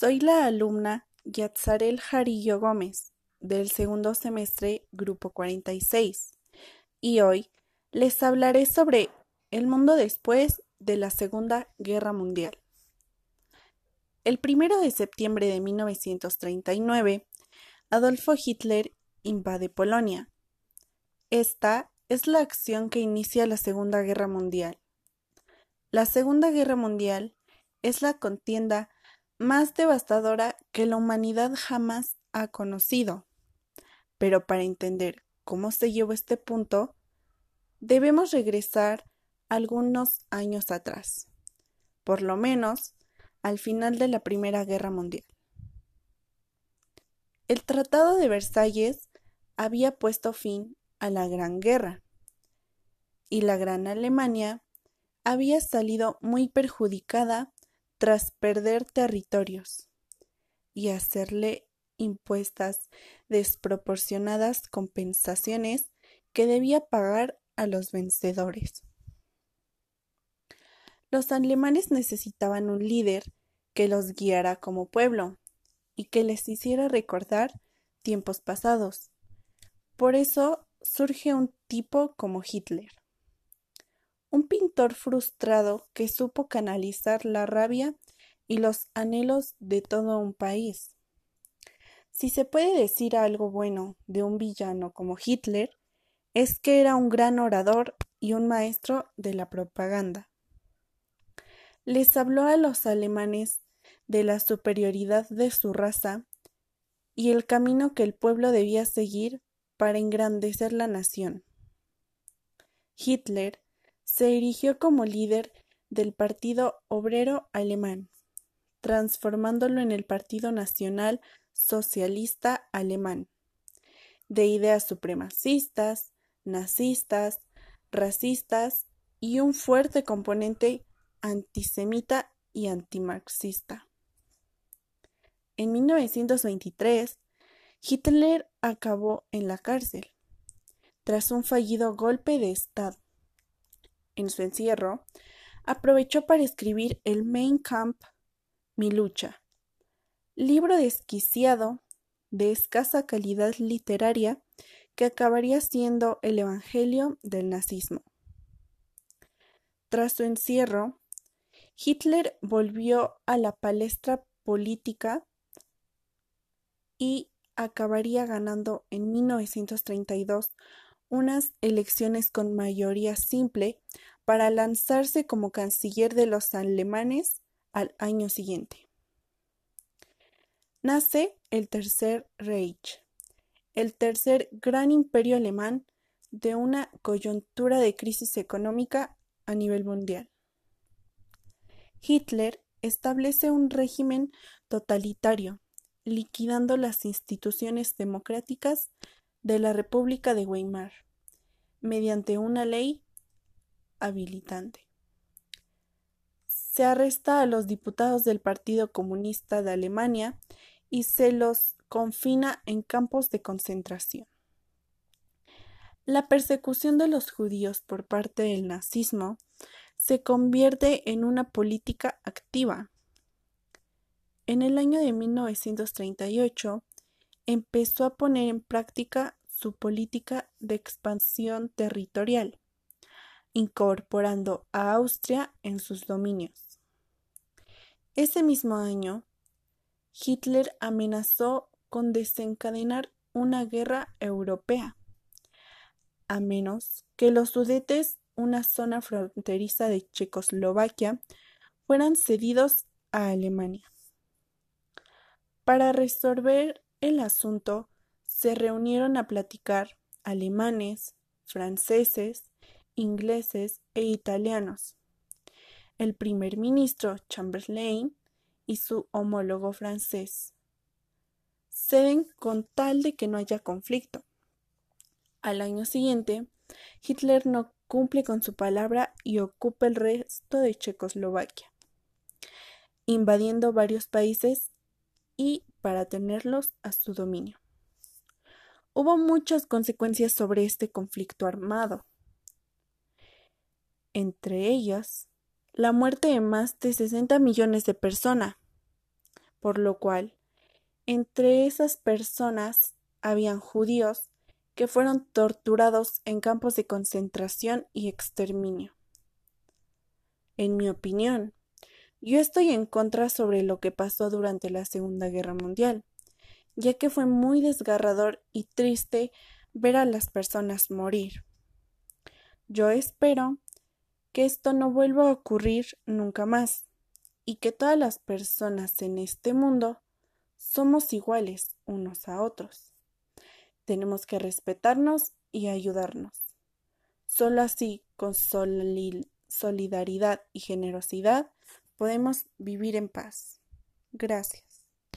Soy la alumna Yatzarel Jarillo Gómez, del segundo semestre Grupo 46, y hoy les hablaré sobre el mundo después de la Segunda Guerra Mundial. El primero de septiembre de 1939, Adolfo Hitler invade Polonia. Esta es la acción que inicia la Segunda Guerra Mundial. La Segunda Guerra Mundial es la contienda más devastadora que la humanidad jamás ha conocido. Pero para entender cómo se llevó este punto, debemos regresar algunos años atrás, por lo menos al final de la Primera Guerra Mundial. El Tratado de Versalles había puesto fin a la Gran Guerra y la Gran Alemania había salido muy perjudicada tras perder territorios y hacerle impuestas desproporcionadas compensaciones que debía pagar a los vencedores. Los alemanes necesitaban un líder que los guiara como pueblo y que les hiciera recordar tiempos pasados. Por eso surge un tipo como Hitler un pintor frustrado que supo canalizar la rabia y los anhelos de todo un país. Si se puede decir algo bueno de un villano como Hitler, es que era un gran orador y un maestro de la propaganda. Les habló a los alemanes de la superioridad de su raza y el camino que el pueblo debía seguir para engrandecer la nación. Hitler se erigió como líder del Partido Obrero Alemán, transformándolo en el Partido Nacional Socialista Alemán, de ideas supremacistas, nazistas, racistas y un fuerte componente antisemita y antimarxista. En 1923, Hitler acabó en la cárcel tras un fallido golpe de Estado en su encierro, aprovechó para escribir el Main Camp, Mi lucha, libro desquiciado, de escasa calidad literaria, que acabaría siendo el Evangelio del nazismo. Tras su encierro, Hitler volvió a la palestra política y acabaría ganando en 1932 unas elecciones con mayoría simple para lanzarse como canciller de los alemanes al año siguiente. Nace el Tercer Reich, el tercer gran imperio alemán de una coyuntura de crisis económica a nivel mundial. Hitler establece un régimen totalitario, liquidando las instituciones democráticas de la República de Weimar, mediante una ley habilitante. Se arresta a los diputados del Partido Comunista de Alemania y se los confina en campos de concentración. La persecución de los judíos por parte del nazismo se convierte en una política activa. En el año de 1938 empezó a poner en práctica su política de expansión territorial, incorporando a Austria en sus dominios. Ese mismo año, Hitler amenazó con desencadenar una guerra europea, a menos que los Sudetes, una zona fronteriza de Checoslovaquia, fueran cedidos a Alemania. Para resolver el asunto, se reunieron a platicar alemanes, franceses, ingleses e italianos. El primer ministro Chamberlain y su homólogo francés ceden con tal de que no haya conflicto. Al año siguiente, Hitler no cumple con su palabra y ocupa el resto de Checoslovaquia, invadiendo varios países y para tenerlos a su dominio. Hubo muchas consecuencias sobre este conflicto armado, entre ellas la muerte de más de 60 millones de personas, por lo cual entre esas personas habían judíos que fueron torturados en campos de concentración y exterminio. En mi opinión, yo estoy en contra sobre lo que pasó durante la Segunda Guerra Mundial, ya que fue muy desgarrador y triste ver a las personas morir. Yo espero que esto no vuelva a ocurrir nunca más y que todas las personas en este mundo somos iguales unos a otros. Tenemos que respetarnos y ayudarnos. Solo así, con solidaridad y generosidad, podemos vivir en paz. Gracias.